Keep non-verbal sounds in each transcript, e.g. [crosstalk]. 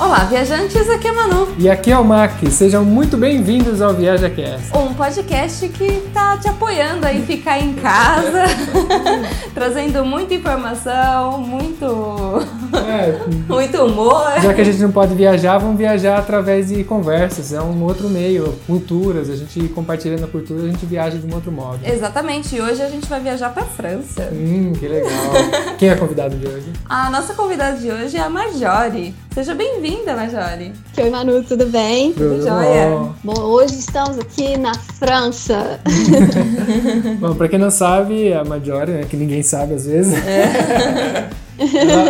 Olá, viajantes, aqui é Manu. E aqui é o Mac. Sejam muito bem-vindos ao ViajaCast. Um podcast que tá te apoiando aí ficar em casa, [laughs] trazendo muita informação, muito é, [laughs] muito humor. Já que a gente não pode viajar, vamos viajar através de conversas. É um outro meio, culturas. A gente compartilhando a cultura, a gente viaja de um outro modo. Exatamente. E hoje a gente vai viajar para França. Hum, que legal. Quem é a convidada de hoje? A nossa convidada de hoje é a Majori. Seja bem-vinda, Majori. Oi, Manu, tudo bem? Tudo jóia. Bom, hoje estamos aqui na França. [laughs] bom, pra quem não sabe, a Majori, né, que ninguém sabe às vezes, é. [laughs]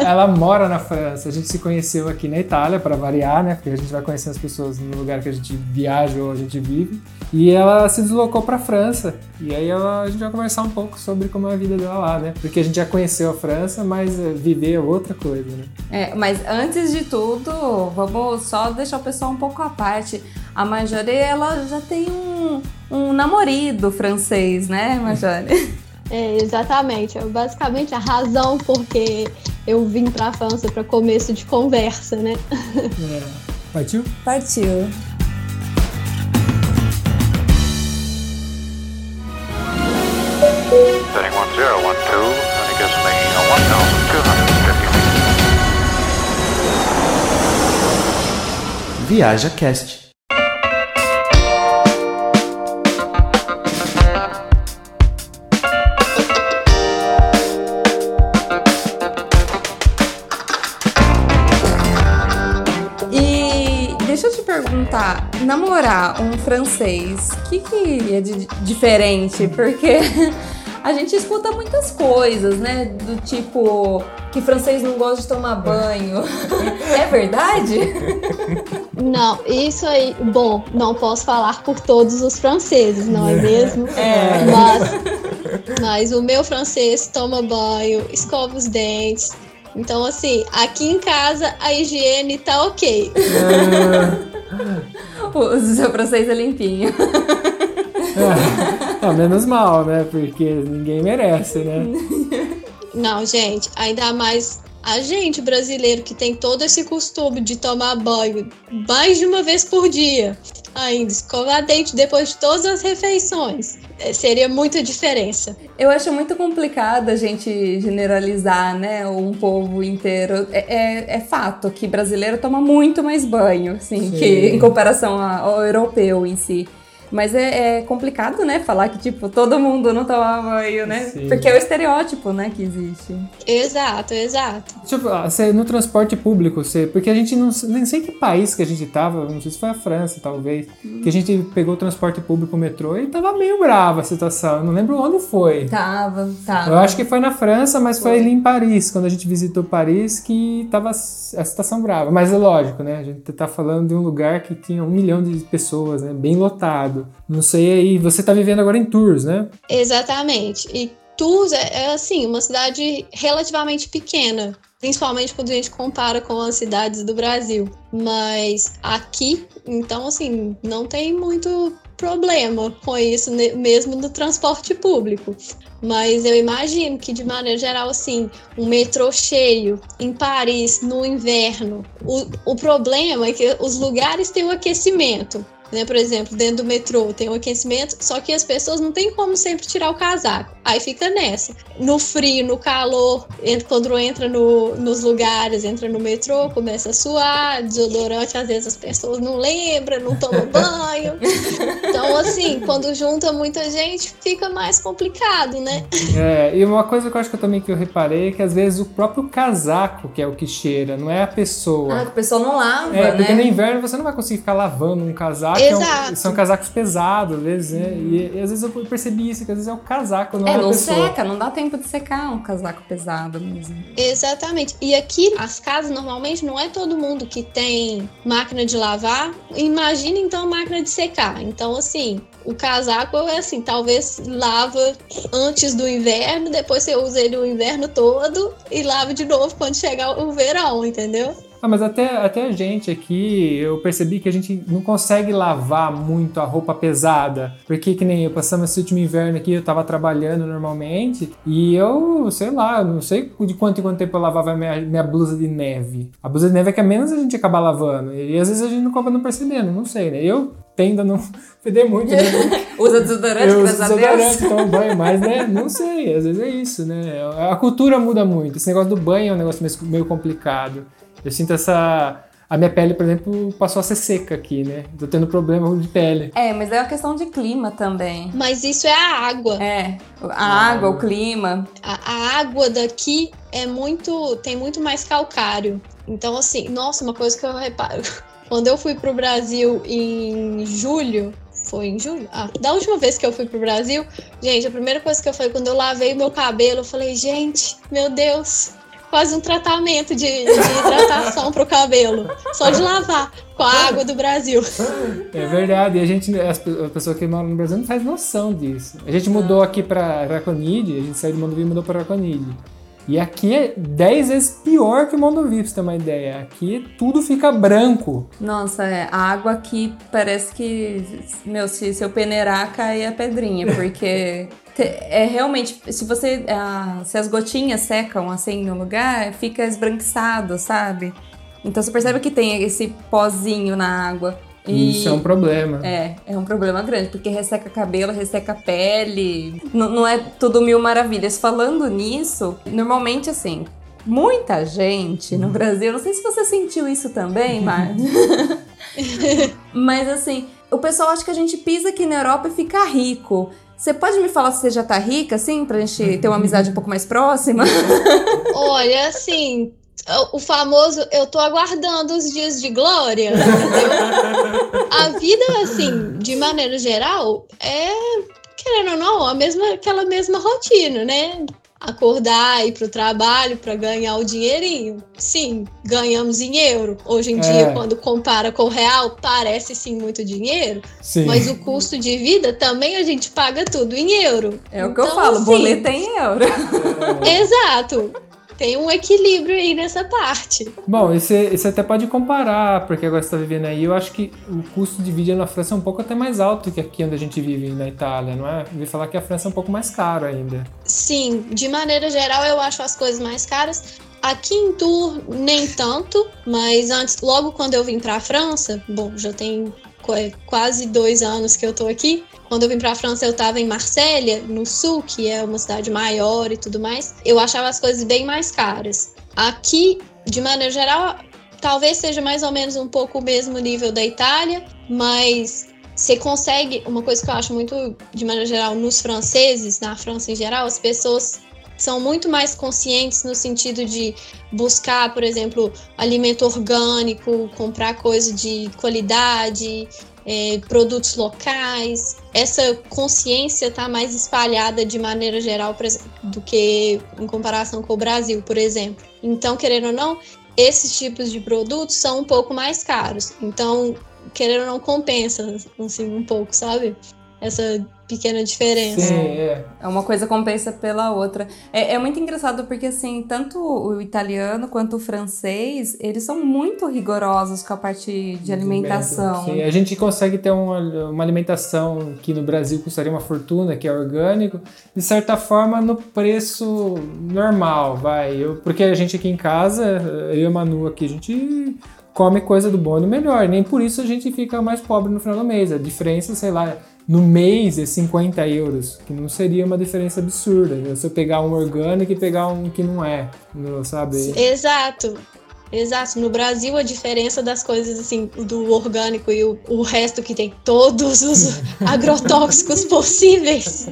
ela, mora na França. A gente se conheceu aqui na Itália, para variar, né? Porque a gente vai conhecer as pessoas no lugar que a gente viaja ou a gente vive. E ela se deslocou para a França. E aí ela, a gente vai conversar um pouco sobre como é a vida dela lá, né? Porque a gente já conheceu a França, mas eh, viver é outra coisa, né? É, mas antes de tudo, vamos só deixar o pessoal um pouco à parte. A Majore, ela já tem um, um namorido francês, né, Majore? [laughs] É, exatamente. É basicamente a razão porque eu vim para a França para começo de conversa, né? É. Partiu? Partiu. Setting 1012, namorar um francês, o que, que é de diferente? Porque [laughs] a gente escuta muitas coisas, né? Do tipo que francês não gosta de tomar banho. [laughs] é verdade? [laughs] Não, isso aí, bom, não posso falar por todos os franceses, não é mesmo? É. Mas, mas o meu francês toma banho, escova os dentes. Então, assim, aqui em casa a higiene tá ok. É. o [laughs] seu francês é limpinho. É, menos mal, né? Porque ninguém merece, né? Não, gente, ainda mais a gente brasileiro que tem todo esse costume de tomar banho mais de uma vez por dia, ainda escovar dente depois de todas as refeições. É, seria muita diferença. Eu acho muito complicado a gente generalizar, né, um povo inteiro. É, é, é fato que brasileiro toma muito mais banho, assim, Sim. que em comparação ao europeu em si. Mas é, é, complicado, né? Falar que, tipo, todo mundo não toma banho, né? Sim. Porque é o estereótipo, né, que existe. Exato, exato. Tipo, você, no transporte público, você, porque a gente não. Nem sei que país que a gente tava, não sei se foi a França, talvez. Hum. Que a gente pegou o transporte público, o metrô, e tava meio brava a situação. Eu não lembro onde foi. Tava, tava. Eu acho que foi na França, mas foi, foi ali em Paris, quando a gente visitou Paris, que tava a situação brava. Mas é lógico, né? A gente tá falando de um lugar que tinha um milhão de pessoas, né? Bem lotado. Não sei aí, você está vivendo agora em Tours, né? Exatamente. E Tours é, é assim, uma cidade relativamente pequena, principalmente quando a gente compara com as cidades do Brasil. Mas aqui, então assim, não tem muito problema com isso, mesmo no transporte público. Mas eu imagino que, de maneira geral, assim, um metrô cheio em Paris no inverno, o, o problema é que os lugares têm o aquecimento. Né? Por exemplo, dentro do metrô tem um aquecimento, só que as pessoas não têm como sempre tirar o casaco. Aí fica nessa. No frio, no calor, quando entra no, nos lugares, entra no metrô, começa a suar, desodorante, às vezes as pessoas não lembram, não tomam [laughs] banho. Então, assim, quando junta muita gente, fica mais complicado, né? É, e uma coisa que eu acho que eu também que eu reparei é que às vezes o próprio casaco que é o que cheira, não é a pessoa. Ah, a pessoa não lava, é, porque né? no inverno você não vai conseguir ficar lavando um casaco Exato. É um, são casacos pesados, às vezes, né? E, e, às vezes eu percebi isso, que às vezes é o casaco, não é, é não pessoa. seca, não dá tempo de secar um casaco pesado mesmo. Exatamente. E aqui, as casas, normalmente, não é todo mundo que tem máquina de lavar. Imagina, então, máquina de secar. Então, assim, o casaco é assim, talvez lava antes do inverno, depois você usa ele o inverno todo e lava de novo quando chegar o verão, entendeu? Ah, mas até, até a gente aqui, eu percebi que a gente não consegue lavar muito a roupa pesada. Porque que nem eu passamos esse último inverno aqui, eu tava trabalhando normalmente e eu, sei lá, não sei de quanto em quanto tempo eu lavava minha, minha blusa de neve. A blusa de neve é que é menos a gente acaba lavando. E às vezes a gente não acaba não percebendo, não sei, né? Eu tendo a não [laughs] feder muito, né? [laughs] Usa desodorante, eu uso desodorante, tomo banho, mas, né? Não sei, às vezes é isso, né? A cultura muda muito. Esse negócio do banho é um negócio meio complicado. Eu sinto essa. A minha pele, por exemplo, passou a ser seca aqui, né? Tô tendo problema de pele. É, mas é uma questão de clima também. Mas isso é a água. É, a água, o clima. A, a água daqui é muito. tem muito mais calcário. Então, assim, nossa, uma coisa que eu reparo. [laughs] Quando eu fui pro Brasil em julho, foi em julho? Ah, da última vez que eu fui pro Brasil, gente, a primeira coisa que eu falei, quando eu lavei o meu cabelo, eu falei, gente, meu Deus, quase um tratamento de, de hidratação pro cabelo. Só de lavar com a água do Brasil. É verdade. E a gente, as, a pessoa que mora no Brasil não faz noção disso. A gente mudou aqui pra Raconide, a gente saiu do Mondovi e mudou pra Raconide. E aqui é 10 vezes pior que o Mondovi, pra você ter uma ideia. Aqui tudo fica branco. Nossa, é, a água aqui parece que, meu, se, se eu peneirar, cai a pedrinha, porque é realmente, se você. se as gotinhas secam assim no lugar, fica esbranquiçado, sabe? Então você percebe que tem esse pozinho na água. E Isso é um problema. É, é um problema grande, porque resseca cabelo, resseca pele. N não é tudo mil maravilhas. Falando nisso, normalmente assim, muita gente no Brasil, não sei se você sentiu isso também, [laughs] Mar. [laughs] Mas assim, o pessoal acha que a gente pisa aqui na Europa e fica rico. Você pode me falar se você já tá rica, assim, pra gente ter uma amizade um pouco mais próxima? [laughs] Olha, assim, o famoso eu tô aguardando os dias de glória, a vida, assim, de maneira geral, é, querendo ou não, a mesma, aquela mesma rotina, né? Acordar, ir para o trabalho para ganhar o dinheirinho. Sim, ganhamos em euro. Hoje em é. dia, quando compara com o real, parece sim muito dinheiro. Sim. Mas o custo de vida também a gente paga tudo em euro. É o que eu então, falo, assim, boleto é em euro. [laughs] Exato tem um equilíbrio aí nessa parte. Bom, você, você até pode comparar, porque agora você está vivendo aí, eu acho que o custo de vida na França é um pouco até mais alto que aqui onde a gente vive na Itália, não é? Eu ouvi falar que a França é um pouco mais caro ainda. Sim, de maneira geral eu acho as coisas mais caras. Aqui em Tours, nem tanto, mas antes, logo quando eu vim para a França, bom, já tem quase dois anos que eu tô aqui. Quando eu vim para a França, eu estava em Marsella, no sul, que é uma cidade maior e tudo mais. Eu achava as coisas bem mais caras. Aqui, de maneira geral, talvez seja mais ou menos um pouco o mesmo nível da Itália, mas você consegue. Uma coisa que eu acho muito, de maneira geral, nos franceses, na França em geral, as pessoas são muito mais conscientes no sentido de buscar, por exemplo, alimento orgânico, comprar coisa de qualidade, é, produtos locais. Essa consciência está mais espalhada de maneira geral do que em comparação com o Brasil, por exemplo. Então, querendo ou não, esses tipos de produtos são um pouco mais caros. Então, querendo ou não, compensa assim, um pouco, sabe? Essa pequena diferença. Sim, é. é. Uma coisa compensa pela outra. É, é, muito engraçado porque, assim, tanto o italiano quanto o francês, eles são muito rigorosos com a parte de alimentação. Sim, a gente consegue ter uma, uma alimentação que no Brasil custaria uma fortuna, que é orgânico, de certa forma no preço normal, vai. Eu, porque a gente aqui em casa, eu e a Manu aqui, a gente come coisa do bom e do melhor. Nem por isso a gente fica mais pobre no final do mês. A diferença, sei lá, no mês é 50 euros, que não seria uma diferença absurda. Né? Se eu pegar um orgânico e pegar um que não é, sabe? Exato. Exato. No Brasil, a diferença das coisas, assim, do orgânico e o, o resto que tem todos os [laughs] agrotóxicos possíveis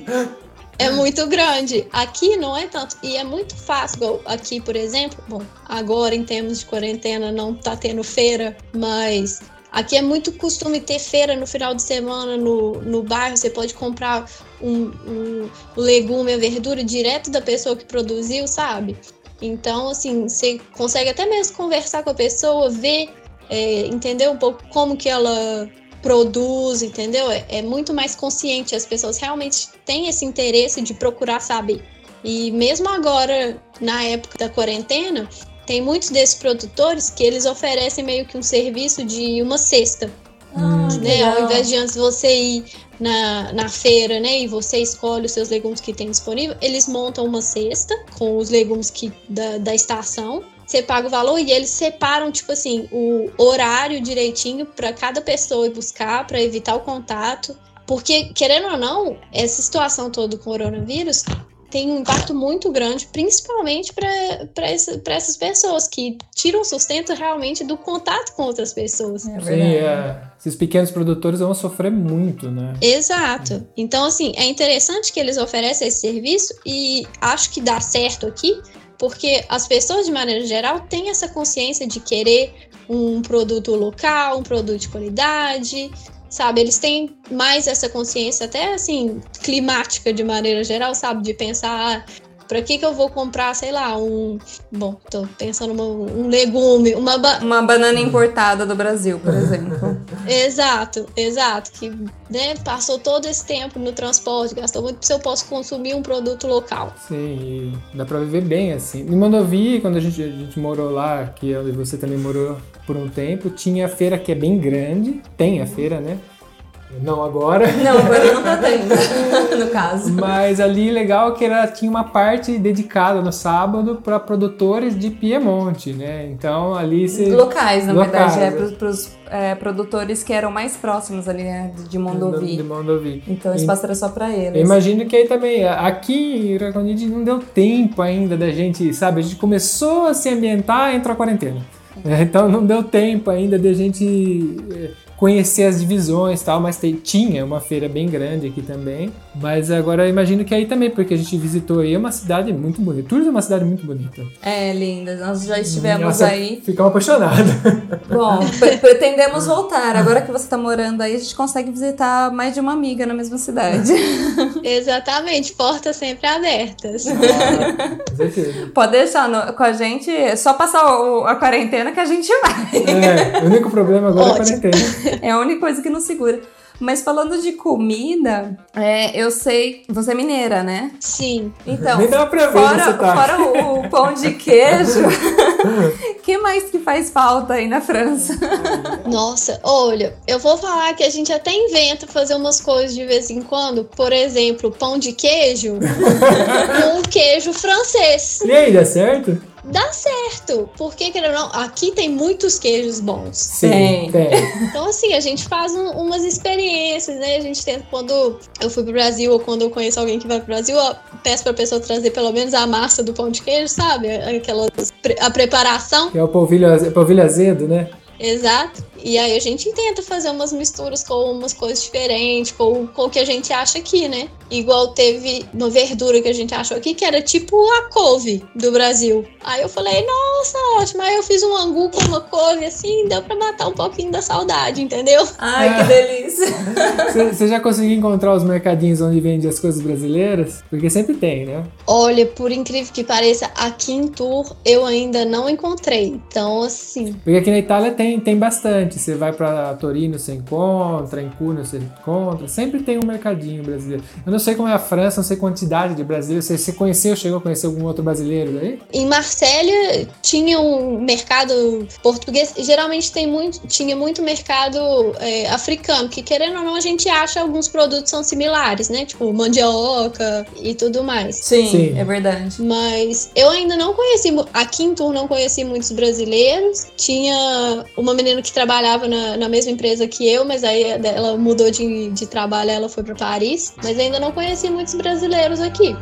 é muito grande. Aqui não é tanto. E é muito fácil. Aqui, por exemplo, bom, agora em termos de quarentena não tá tendo feira, mas Aqui é muito costume ter feira no final de semana no, no bairro. Você pode comprar um, um legume, a verdura direto da pessoa que produziu, sabe? Então, assim, você consegue até mesmo conversar com a pessoa, ver, é, entender um pouco como que ela produz, entendeu? É, é muito mais consciente. As pessoas realmente têm esse interesse de procurar saber. E mesmo agora, na época da quarentena, tem muitos desses produtores que eles oferecem meio que um serviço de uma cesta. Ah, né? Ao invés de antes você ir na, na feira, né, e você escolhe os seus legumes que tem disponível, eles montam uma cesta com os legumes que, da, da estação. Você paga o valor e eles separam, tipo assim, o horário direitinho para cada pessoa ir buscar, para evitar o contato. Porque, querendo ou não, essa situação toda com o coronavírus tem um impacto muito grande, principalmente para essa, essas pessoas que tiram sustento realmente do contato com outras pessoas. É Sim, é. esses pequenos produtores vão sofrer muito, né? Exato. Então, assim, é interessante que eles oferecem esse serviço e acho que dá certo aqui, porque as pessoas, de maneira geral, têm essa consciência de querer um produto local, um produto de qualidade, sabe? Eles têm mais essa consciência, até assim, climática de maneira geral, sabe? De pensar, ah, pra que que eu vou comprar, sei lá, um. Bom, tô pensando uma, um legume, uma. Ba... Uma banana importada do Brasil, por exemplo. [laughs] exato, exato. Que né, passou todo esse tempo no transporte, gastou muito, se eu posso consumir um produto local. Sim, dá pra viver bem assim. Em Mandovi, quando a gente, a gente morou lá, que onde você também morou por um tempo, tinha a feira que é bem grande, tem a feira, né? Não agora. [laughs] Não, agora não tá tendo, [laughs] no caso. Mas ali legal que era, tinha uma parte dedicada no sábado para produtores de Piemonte, né? Então ali se... Locais, na Locais, verdade, é para os é, produtores que eram mais próximos ali, né? De Mondovi. De Mondovi. Então o espaço era só para eles. Eu imagino que aí também, aqui em Iraconide não deu tempo ainda da gente, sabe? A gente começou a se ambientar, entrou a quarentena. É, [laughs] então não deu tempo ainda de a gente é, conhecer as divisões tal, mas tinha uma feira bem grande aqui também. Mas agora eu imagino que aí também, porque a gente visitou aí, é uma cidade muito bonita. Tours é uma cidade muito bonita. É, linda. Nós já estivemos Nossa, aí. Ficamos apaixonados. [laughs] Bom, pretendemos voltar. Agora que você está morando aí, a gente consegue visitar mais de uma amiga na mesma cidade. [laughs] Exatamente, portas sempre abertas. É, Pode deixar no, com a gente, é só passar o, a quarentena que a gente vai. É, o único problema agora Ótimo. é a quarentena. é a única coisa que nos segura. Mas falando de comida, é, eu sei. Você é mineira, né? Sim. Então, Me dá pra ver fora, tá. fora o, o, pão de queijo, [laughs] que mais que faz falta aí na França? Nossa, olha, eu vou falar que a gente até inventa fazer umas coisas de vez em quando. Por exemplo, pão de queijo [laughs] com queijo francês. E aí, dá certo? Dá certo. Porque, querendo ou não, aqui tem muitos queijos bons. Sim, tem. Então, assim, a gente faz um, umas experiências, né? A gente tenta, quando eu fui pro Brasil ou quando eu conheço alguém que vai pro Brasil, eu peço pra pessoa trazer pelo menos a massa do pão de queijo, sabe? Aquela, a preparação. Que é o polvilho, polvilho azedo, né? Exato. E aí a gente tenta fazer umas misturas com umas coisas diferentes, com, com o que a gente acha aqui, né? Igual teve uma verdura que a gente achou aqui, que era tipo a couve do Brasil. Aí eu falei, nossa, ótimo. Aí eu fiz um angu com uma couve, assim, deu pra matar um pouquinho da saudade, entendeu? Ai, que delícia. [laughs] Você já conseguiu encontrar os mercadinhos onde vende as coisas brasileiras? Porque sempre tem, né? Olha, por incrível que pareça, aqui em Tour eu ainda não encontrei. Então, assim. Porque aqui na Itália tem, tem bastante. Você vai para Torino, você encontra, em Cunha você encontra. Sempre tem um mercadinho brasileiro. Eu não sei como é a França, não sei quantidade de brasileiros. Você, você conheceu, chegou a conhecer algum outro brasileiro daí? Em Marsella tinha um mercado português. Geralmente tem muito, tinha muito mercado é, africano, que querendo ou não, a gente acha alguns produtos são similares, né? Tipo mandioca e tudo mais. Sim, Sim. é verdade. Mas eu ainda não conheci, aqui em Tour não conheci muitos brasileiros. Tinha uma menina que trabalha trabalhava na, na, mesma empresa que eu, mas aí ela mudou de, de trabalho, ela foi para Paris. Mas ainda não conheci muitos brasileiros aqui.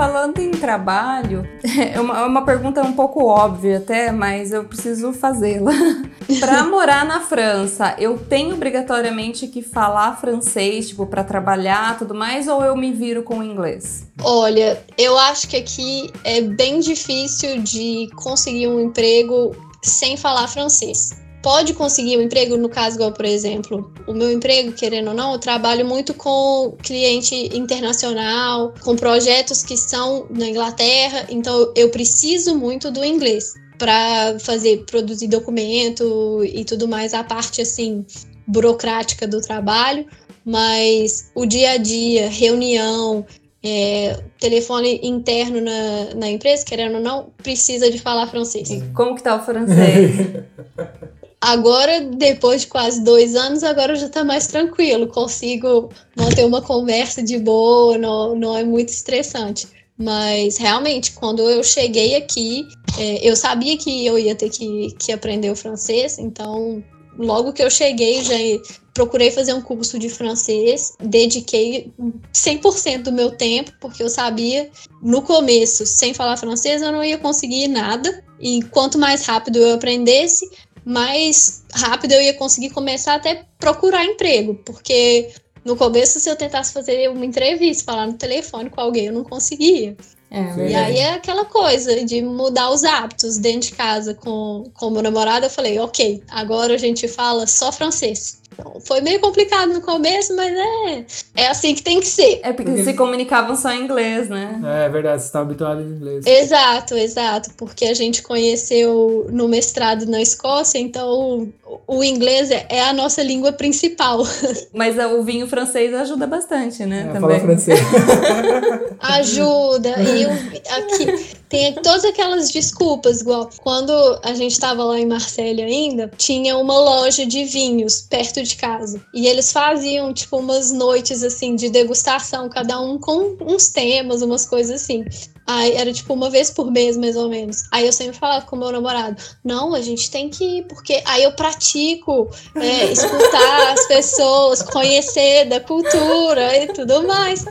Falando em trabalho, [laughs] é uma, é uma pergunta um pouco óbvia até, mas eu preciso fazê-la. [laughs] para morar na França, eu tenho obrigatoriamente que falar francês, tipo, para trabalhar, tudo mais, ou eu me viro com o inglês? Olha, eu acho que aqui é bem difícil de conseguir um emprego sem falar francês pode conseguir um emprego, no caso, igual, por exemplo, o meu emprego, querendo ou não, eu trabalho muito com cliente internacional, com projetos que são na Inglaterra, então eu preciso muito do inglês. para fazer, produzir documento e tudo mais, a parte assim burocrática do trabalho, mas o dia a dia, reunião, é, telefone interno na, na empresa, querendo ou não, precisa de falar francês. E como que tá o francês? [laughs] Agora, depois de quase dois anos, agora já tá mais tranquilo. Consigo manter uma conversa de boa, não, não é muito estressante. Mas realmente, quando eu cheguei aqui, é, eu sabia que eu ia ter que, que aprender o francês, então logo que eu cheguei, já procurei fazer um curso de francês, dediquei 100% do meu tempo, porque eu sabia no começo, sem falar francês, eu não ia conseguir nada. E quanto mais rápido eu aprendesse, mais rápido eu ia conseguir começar até procurar emprego, porque no começo, se eu tentasse fazer uma entrevista, falar no telefone com alguém, eu não conseguia. É, e aí é aquela coisa de mudar os hábitos dentro de casa com, com meu namorado. Eu falei, ok, agora a gente fala só francês. Foi meio complicado no começo, mas é, é assim que tem que ser. É porque, porque... se comunicavam só em inglês, né? É, é verdade, você está habituado em inglês. Exato, exato. Porque a gente conheceu no mestrado na Escócia, então o, inglês é, é, a nossa língua principal. [laughs] Mas o vinho francês ajuda bastante, né? É, também. Fala francês. [laughs] ajuda. E o, aqui, tem todas aquelas desculpas, igual quando a gente estava lá em Marselha ainda, tinha uma loja de vinhos perto de casa. E eles faziam, tipo, umas noites assim de degustação, cada um com uns temas, umas coisas assim. Aí era tipo uma vez por mês, mais ou menos. Aí eu sempre falava com meu namorado: não, a gente tem que ir, porque aí eu pratico é, escutar as pessoas, conhecer da cultura e tudo mais.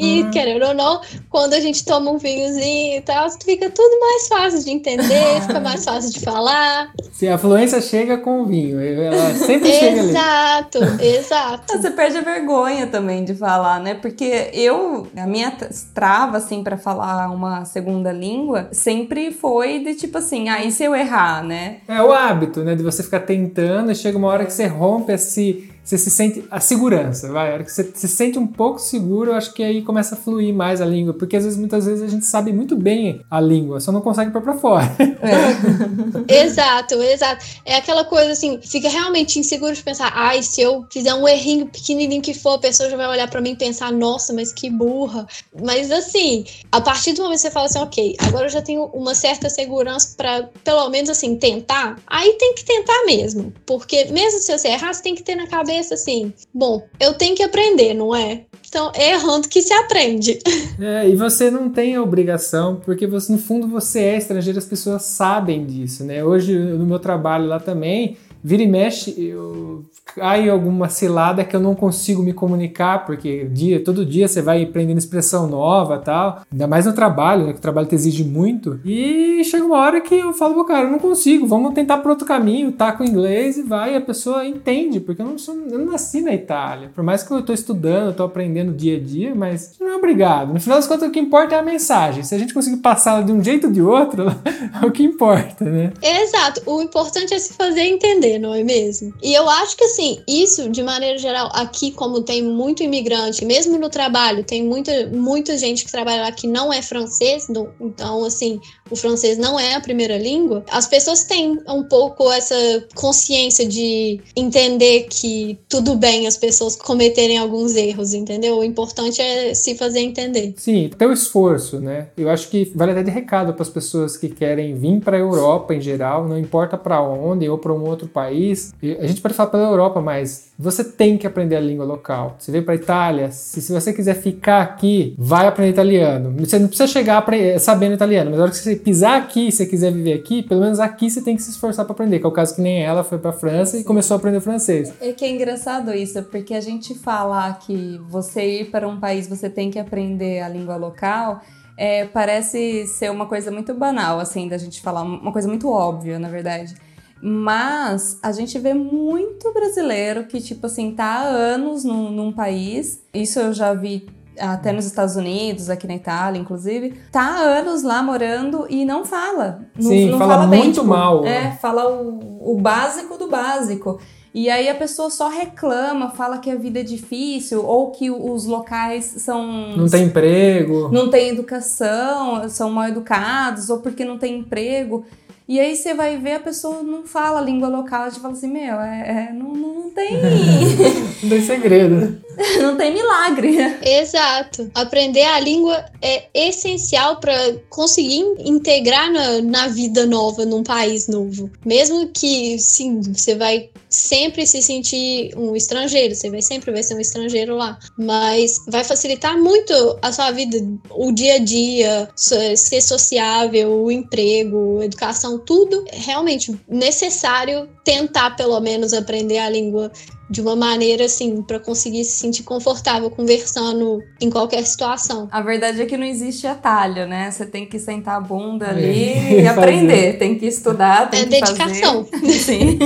E, uhum. querendo ou não, quando a gente toma um vinhozinho e tal, fica tudo mais fácil de entender, [laughs] fica mais fácil de falar. Se a fluência chega com o vinho, ela sempre chega ali. Exato, [laughs] exato. Você perde a vergonha também de falar, né? Porque eu, a minha trava, assim, para falar uma segunda língua, sempre foi de tipo assim, ah, e se eu errar, né? É o hábito, né? De você ficar tentando e chega uma hora que você rompe esse você se sente a segurança, vai, a hora que você se sente um pouco seguro, eu acho que aí começa a fluir mais a língua, porque às vezes, muitas vezes a gente sabe muito bem a língua, só não consegue pôr pra fora. É. [laughs] exato, exato. É aquela coisa assim, fica realmente inseguro de pensar, ai, se eu fizer um errinho pequenininho que for, a pessoa já vai olhar para mim e pensar, nossa, mas que burra. Mas assim, a partir do momento que você fala assim, ok, agora eu já tenho uma certa segurança para pelo menos assim tentar, aí tem que tentar mesmo, porque mesmo se você errar, você tem que ter na cabeça cabeça assim: bom, eu tenho que aprender, não é? Então é errando que se aprende. [laughs] É, e você não tem a obrigação, porque você, no fundo você é estrangeiro, as pessoas sabem disso, né? Hoje, no meu trabalho lá também, vira e mexe, eu cai alguma cilada que eu não consigo me comunicar, porque dia, todo dia você vai aprendendo expressão nova tal. Ainda mais no trabalho, né? Que o trabalho te exige muito. E chega uma hora que eu falo, cara, eu não consigo, vamos tentar por outro caminho, tá com inglês e vai, e a pessoa entende, porque eu não, sou, eu não nasci na Itália. Por mais que eu tô estudando, eu tô aprendendo dia a dia, mas não é obrigado. No final das contas, o que importa é a mensagem. Se a gente conseguir passá-la de um jeito ou de outro, [laughs] é o que importa, né? Exato. O importante é se fazer entender, não é mesmo? E eu acho que assim, isso, de maneira geral, aqui, como tem muito imigrante, mesmo no trabalho, tem muita, muita gente que trabalha lá que não é francês, então, assim, o francês não é a primeira língua, as pessoas têm um pouco essa consciência de entender que tudo bem as pessoas cometerem alguns erros, entendeu? O importante é se fazer entender. Sim, ter o esforço, né? Eu acho que vale até de recado para as pessoas que querem vir para a Europa em geral, não importa para onde ou para um outro país. A gente pode falar pela Europa, mas você tem que aprender a língua local. Você veio para Itália, se, se você quiser ficar aqui, vai aprender italiano. Você não precisa chegar sabendo italiano, mas na hora que você pisar aqui, se você quiser viver aqui, pelo menos aqui você tem que se esforçar para aprender. Que é o caso que nem ela foi para França e começou a aprender francês. É que é engraçado isso, porque a gente fala que você ir para um país você tem que aprender a língua local. É, parece ser uma coisa muito banal, assim, da gente falar, uma coisa muito óbvia, na verdade. Mas a gente vê muito brasileiro que, tipo assim, tá há anos num, num país. Isso eu já vi até nos Estados Unidos, aqui na Itália, inclusive, tá há anos lá morando e não fala. Não, Sim, não fala, fala muito bem, tipo, mal. É, fala o, o básico do básico. E aí a pessoa só reclama, fala que a vida é difícil ou que os locais são. Não tem emprego. Não tem educação, são mal educados, ou porque não tem emprego. E aí você vai ver a pessoa não fala a língua local, a gente fala assim, meu, é, é não, não tem. [laughs] não tem segredo. [laughs] não tem milagre. Exato. Aprender a língua é essencial para conseguir integrar na, na vida nova, num país novo. Mesmo que, sim, você vai sempre se sentir um estrangeiro, você vai sempre vai ser um estrangeiro lá, mas vai facilitar muito a sua vida, o dia a dia, ser sociável, o emprego, educação, tudo é realmente necessário tentar pelo menos aprender a língua de uma maneira assim, para conseguir se sentir confortável conversando em qualquer situação. A verdade é que não existe atalho, né? Você tem que sentar a bunda é. ali [laughs] e aprender, tem que estudar, tem é que dedicação. fazer. [laughs] Sim.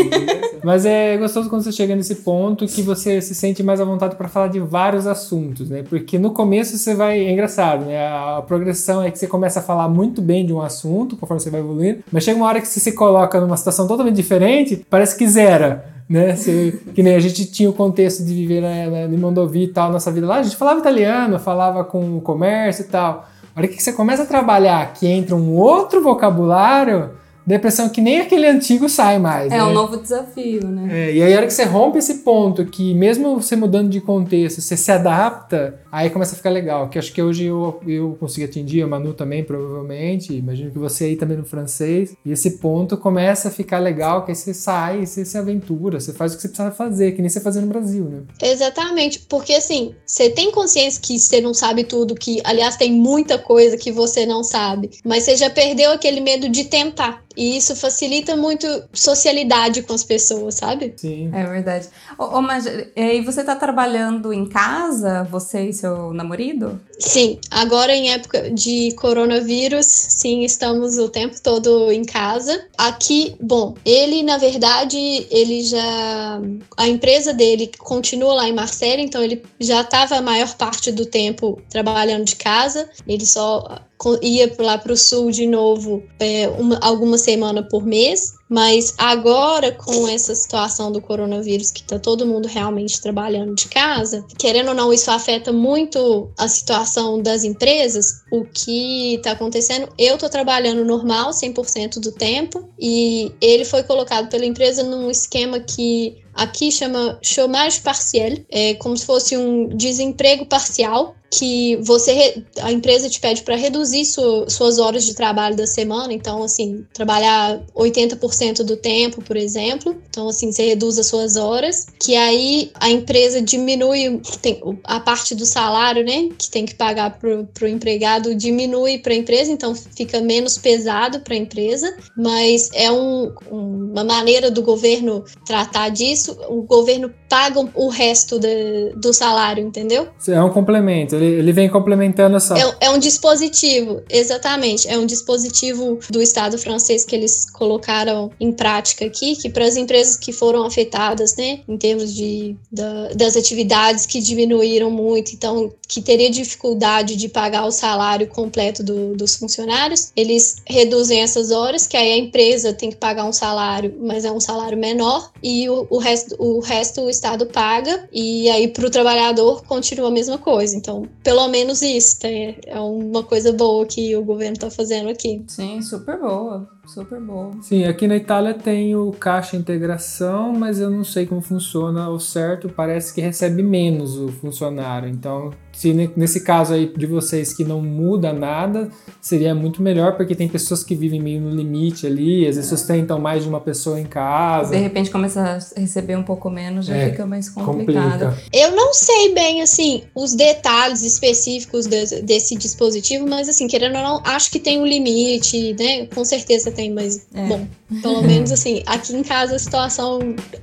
Mas é gostoso quando você chega nesse ponto que você se sente mais à vontade para falar de vários assuntos, né? Porque no começo você vai. É engraçado, né? A progressão é que você começa a falar muito bem de um assunto conforme você vai evoluindo, mas chega uma hora que você se coloca numa situação totalmente diferente, parece que zera né? Se, que nem a gente tinha o contexto de viver né, em Mondovi e tal, nossa vida lá, a gente falava italiano, falava com o comércio e tal. A hora que você começa a trabalhar, que entra um outro vocabulário, depressão que nem aquele antigo sai mais. É né? um novo desafio, né? É, e aí a hora que você rompe esse ponto, que mesmo você mudando de contexto, você se adapta, aí começa a ficar legal. Que acho que hoje eu, eu consegui atingir, a Manu também, provavelmente. Imagino que você aí também no francês. E esse ponto começa a ficar legal, que aí você sai, você se aventura, você faz o que você precisa fazer, que nem você fazia no Brasil, né? Exatamente, porque assim, você tem consciência que você não sabe tudo, que aliás tem muita coisa que você não sabe, mas você já perdeu aquele medo de tentar. E isso facilita muito socialidade com as pessoas, sabe? Sim. É verdade. Ô, ô, mas e você tá trabalhando em casa, você e seu namorado? Sim, agora em época de coronavírus, sim, estamos o tempo todo em casa. Aqui, bom, ele na verdade, ele já a empresa dele continua lá em Marselha, então ele já estava a maior parte do tempo trabalhando de casa. Ele só ia lá para o sul de novo é, uma, alguma semana por mês, mas agora com essa situação do coronavírus que está todo mundo realmente trabalhando de casa, querendo ou não, isso afeta muito a situação das empresas. O que está acontecendo? Eu estou trabalhando normal 100% do tempo e ele foi colocado pela empresa num esquema que aqui chama chômage partiel, é como se fosse um desemprego parcial que você a empresa te pede para reduzir su, suas horas de trabalho da semana, então assim, trabalhar 80% do tempo, por exemplo. Então assim, você reduz as suas horas, que aí a empresa diminui tem, a parte do salário, né, que tem que pagar pro, pro empregado diminui para a empresa, então fica menos pesado para a empresa, mas é um, uma maneira do governo tratar disso. O governo paga o resto de, do salário, entendeu? É um complemento ele, ele vem complementando essa. É, é, um dispositivo, exatamente. É um dispositivo do Estado francês que eles colocaram em prática aqui, que para as empresas que foram afetadas, né, em termos de, da, das atividades que diminuíram muito, então, que teria dificuldade de pagar o salário completo do, dos funcionários, eles reduzem essas horas, que aí a empresa tem que pagar um salário, mas é um salário menor, e o, o, resto, o resto o Estado paga, e aí para o trabalhador continua a mesma coisa. Então, pelo menos isso é, é uma coisa boa que o governo está fazendo aqui. Sim, super boa. Super bom. Sim, aqui na Itália tem o caixa integração, mas eu não sei como funciona ao certo. Parece que recebe menos o funcionário. Então, se nesse caso aí de vocês que não muda nada, seria muito melhor, porque tem pessoas que vivem meio no limite ali, às vezes sustentam mais de uma pessoa em casa. De repente começa a receber um pouco menos, já é, fica mais complicado. Complica. Eu não sei bem, assim, os detalhes específicos de, desse dispositivo, mas assim, querendo ou não, acho que tem um limite, né? Com certeza tem, mas é. bom, pelo menos assim, aqui em casa a situação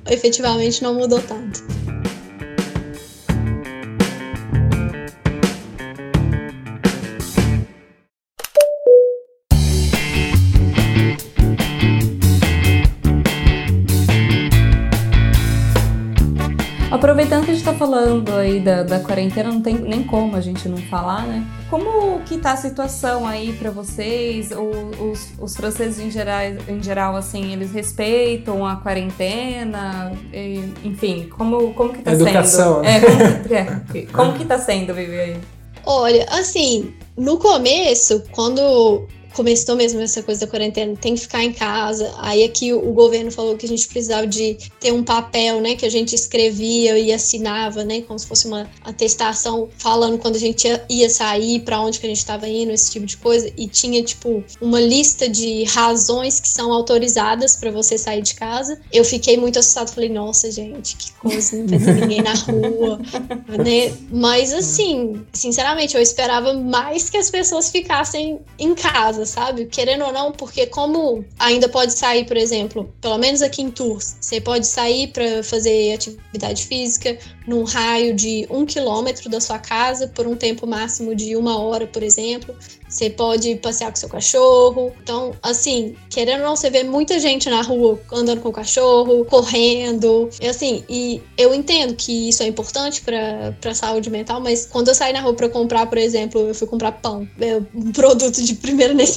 efetivamente não mudou tanto. Está falando aí da, da quarentena, não tem nem como a gente não falar, né? Como que tá a situação aí para vocês? O, os, os franceses em geral, em geral, assim, eles respeitam a quarentena? E, enfim, como, como que tá Educação. sendo? É, como, que, é, como que tá sendo viver aí? Olha, assim, no começo, quando começou mesmo essa coisa da quarentena, tem que ficar em casa. Aí aqui o governo falou que a gente precisava de ter um papel, né, que a gente escrevia e assinava, né, como se fosse uma atestação falando quando a gente ia, sair, para onde que a gente estava indo, esse tipo de coisa. E tinha tipo uma lista de razões que são autorizadas para você sair de casa. Eu fiquei muito assustada, falei, nossa, gente, que coisa, não ter ninguém na rua, [laughs] né? Mas assim, sinceramente, eu esperava mais que as pessoas ficassem em casa, sabe? Querendo ou não, porque como ainda pode sair, por exemplo, pelo menos aqui em Tours, você pode sair para fazer atividade física num raio de um quilômetro da sua casa por um tempo máximo de uma hora, por exemplo. Você pode passear com seu cachorro. Então, assim, querendo ou não, você vê muita gente na rua andando com o cachorro, correndo. E assim, e eu entendo que isso é importante para a saúde mental, mas quando eu saí na rua para comprar, por exemplo, eu fui comprar pão, é um [laughs] produto de primeira necessidade,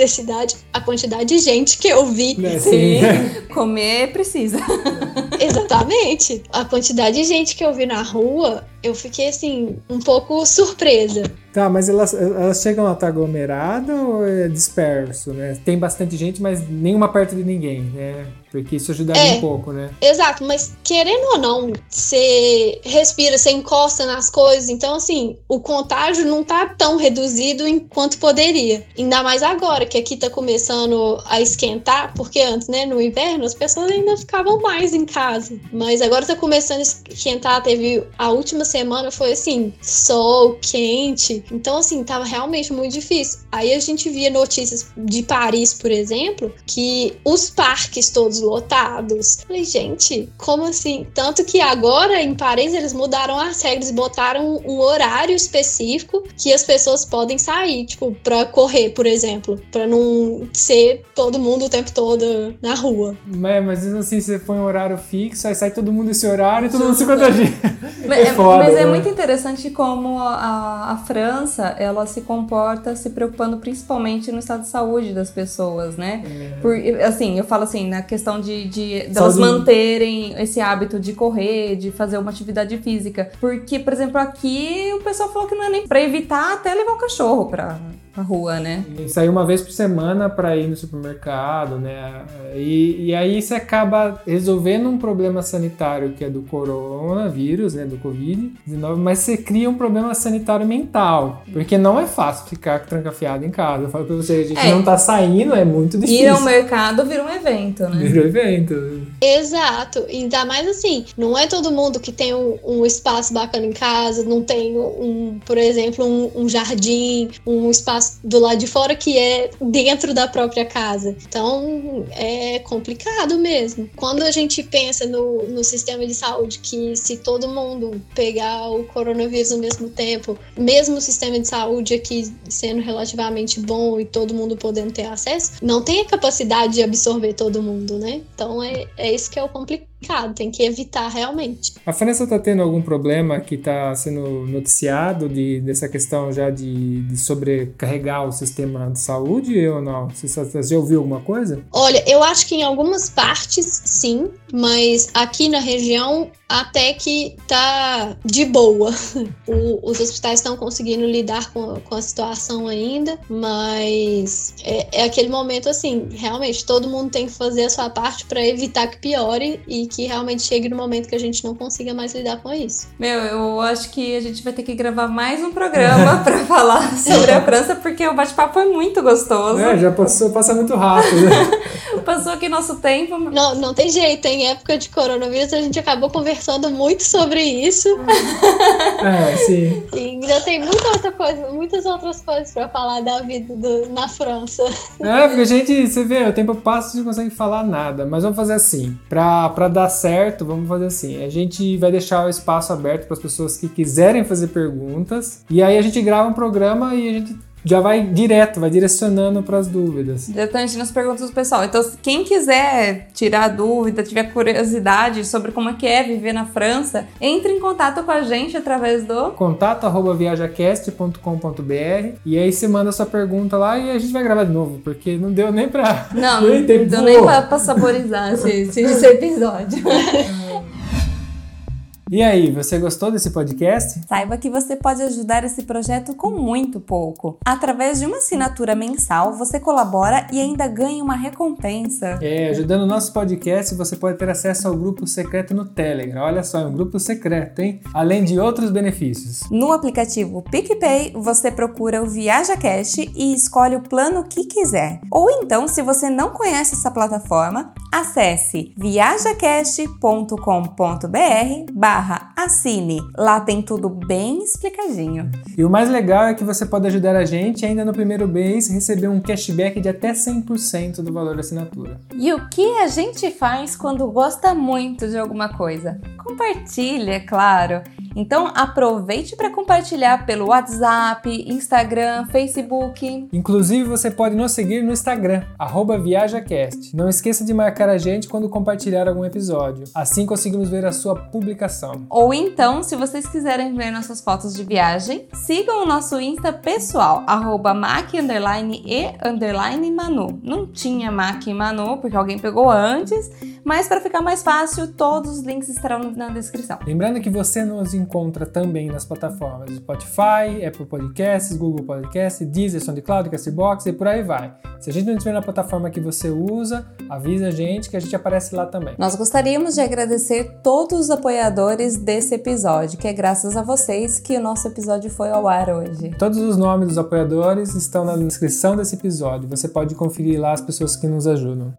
a quantidade de gente que eu vi. É, sim. [laughs] Comer precisa. [laughs] Exatamente. A quantidade de gente que eu vi na rua eu fiquei assim, um pouco surpresa. Tá, mas elas, elas chegam a estar aglomeradas ou é disperso, né? Tem bastante gente, mas nenhuma perto de ninguém, né? Porque isso ajudaria é, um pouco, né? Exato, mas querendo ou não, você respira, você encosta nas coisas, então assim, o contágio não tá tão reduzido enquanto poderia. Ainda mais agora, que aqui tá começando a esquentar, porque antes, né, no inverno, as pessoas ainda ficavam mais em casa. Mas agora tá começando a esquentar, teve a última semana foi assim, sol, quente. Então, assim, tava realmente muito difícil. Aí a gente via notícias de Paris, por exemplo, que os parques todos lotados. Falei, gente, como assim? Tanto que agora em Paris eles mudaram as regras e botaram um horário específico que as pessoas podem sair, tipo, pra correr, por exemplo, pra não ser todo mundo o tempo todo na rua. É, mas assim, você põe um horário fixo, aí sai todo mundo esse horário e todo mundo se contagia. [laughs] É, é foda, mas é né? muito interessante como a, a França, ela se comporta se preocupando principalmente no estado de saúde das pessoas, né? É. Por, assim, eu falo assim, na questão de, de delas manterem esse hábito de correr, de fazer uma atividade física. Porque, por exemplo, aqui o pessoal falou que não é nem pra evitar até levar o cachorro pra, pra rua, né? E sair uma vez por semana para ir no supermercado, né? E, e aí você acaba resolvendo um problema sanitário que é do coronavírus, né? Do Covid-19, mas você cria um problema sanitário mental. Porque não é fácil ficar trancafiado em casa. Eu falo pra você, a gente é. não tá saindo, é muito difícil. Ir ao mercado vira um evento, né? Vira um evento. Exato. Ainda mais assim, não é todo mundo que tem um, um espaço bacana em casa, não tem um, por exemplo, um, um jardim, um espaço do lado de fora que é dentro da própria casa. Então é complicado mesmo. Quando a gente pensa no, no sistema de saúde, que se todo mundo pegar o coronavírus ao mesmo tempo, mesmo o sistema de saúde aqui sendo relativamente bom e todo mundo podendo ter acesso, não tem a capacidade de absorver todo mundo, né? Então é, é isso que é o complicado complicado, tem que evitar realmente. A França está tendo algum problema que está sendo noticiado de, dessa questão já de, de sobrecarregar o sistema de saúde ou não? Você, você já ouviu alguma coisa? Olha, eu acho que em algumas partes sim, mas aqui na região até que tá de boa. [laughs] O, os hospitais estão conseguindo lidar com, com a situação ainda, mas é, é, aquele momento assim, realmente todo mundo tem que fazer a sua parte para evitar que piore e que realmente chegue no momento que a gente não consiga mais lidar com isso. Meu, eu acho que a gente vai ter que gravar mais um programa [laughs] para falar sobre a França, porque o bate-papo é muito gostoso. É, já passou, passa muito rápido. [laughs] passou aqui nosso tempo. Não, não tem jeito, em época de coronavírus a gente acabou conversando muito sobre isso. [laughs] É, sim. E ainda tem muita outra coisa, muitas outras coisas para falar da vida do, na França. É, porque a gente, você vê, o tempo passa e a gente não consegue falar nada. Mas vamos fazer assim, pra, pra dar certo, vamos fazer assim. A gente vai deixar o espaço aberto para as pessoas que quiserem fazer perguntas. E aí a gente grava um programa e a gente já vai direto, vai direcionando para as dúvidas. Diretamente nas perguntas do pessoal. Então, quem quiser tirar dúvida, tiver curiosidade sobre como é que é viver na França, entre em contato com a gente através do contato@viajacast.com.br e aí você manda sua pergunta lá e a gente vai gravar de novo, porque não deu nem para Não, [laughs] não, não deu nem para saborizar esse, esse episódio. [laughs] E aí, você gostou desse podcast? Saiba que você pode ajudar esse projeto com muito pouco. Através de uma assinatura mensal, você colabora e ainda ganha uma recompensa. É, ajudando o nosso podcast, você pode ter acesso ao grupo secreto no Telegram. Olha só, é um grupo secreto, hein? Além de outros benefícios. No aplicativo PicPay, você procura o ViajaCast e escolhe o plano que quiser. Ou então, se você não conhece essa plataforma, acesse viajacast.com.br barra assine. Lá tem tudo bem explicadinho. E o mais legal é que você pode ajudar a gente ainda no primeiro mês receber um cashback de até 100% do valor da assinatura. E o que a gente faz quando gosta muito de alguma coisa? Compartilha, é claro. Então aproveite para compartilhar pelo WhatsApp, Instagram, Facebook. Inclusive você pode nos seguir no Instagram, ViajaCast. Não esqueça de marcar a gente quando compartilhar algum episódio. Assim conseguimos ver a sua publicação. Ou então, se vocês quiserem ver nossas fotos de viagem, sigam o nosso Insta pessoal, mac e manu. Não tinha mac e manu porque alguém pegou antes, mas para ficar mais fácil, todos os links estarão na descrição. Lembrando que você nos encontra também nas plataformas Spotify, Apple Podcasts, Google Podcasts, Deezer, SoundCloud, Castbox e por aí vai. Se a gente não estiver na plataforma que você usa, avisa a gente que a gente aparece lá também. Nós gostaríamos de agradecer todos os apoiadores desse episódio, que é graças a vocês que o nosso episódio foi ao ar hoje. Todos os nomes dos apoiadores estão na descrição desse episódio. Você pode conferir lá as pessoas que nos ajudam.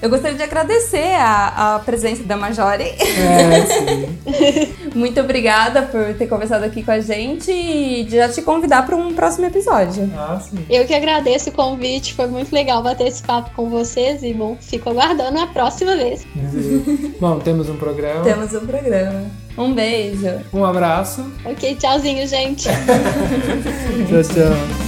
Eu gostaria de agradecer a, a presença da Majore. É, sim. [laughs] Muito obrigada por ter conversado aqui com a gente e já te convidar para um próximo episódio. Ah, sim. Eu que agradeço o convite, foi muito legal bater esse papo com vocês e, bom, fico aguardando a próxima vez. [laughs] bom, temos um programa. Temos um programa. Um beijo. Um abraço. Ok, tchauzinho, gente. [laughs] tchau, tchau.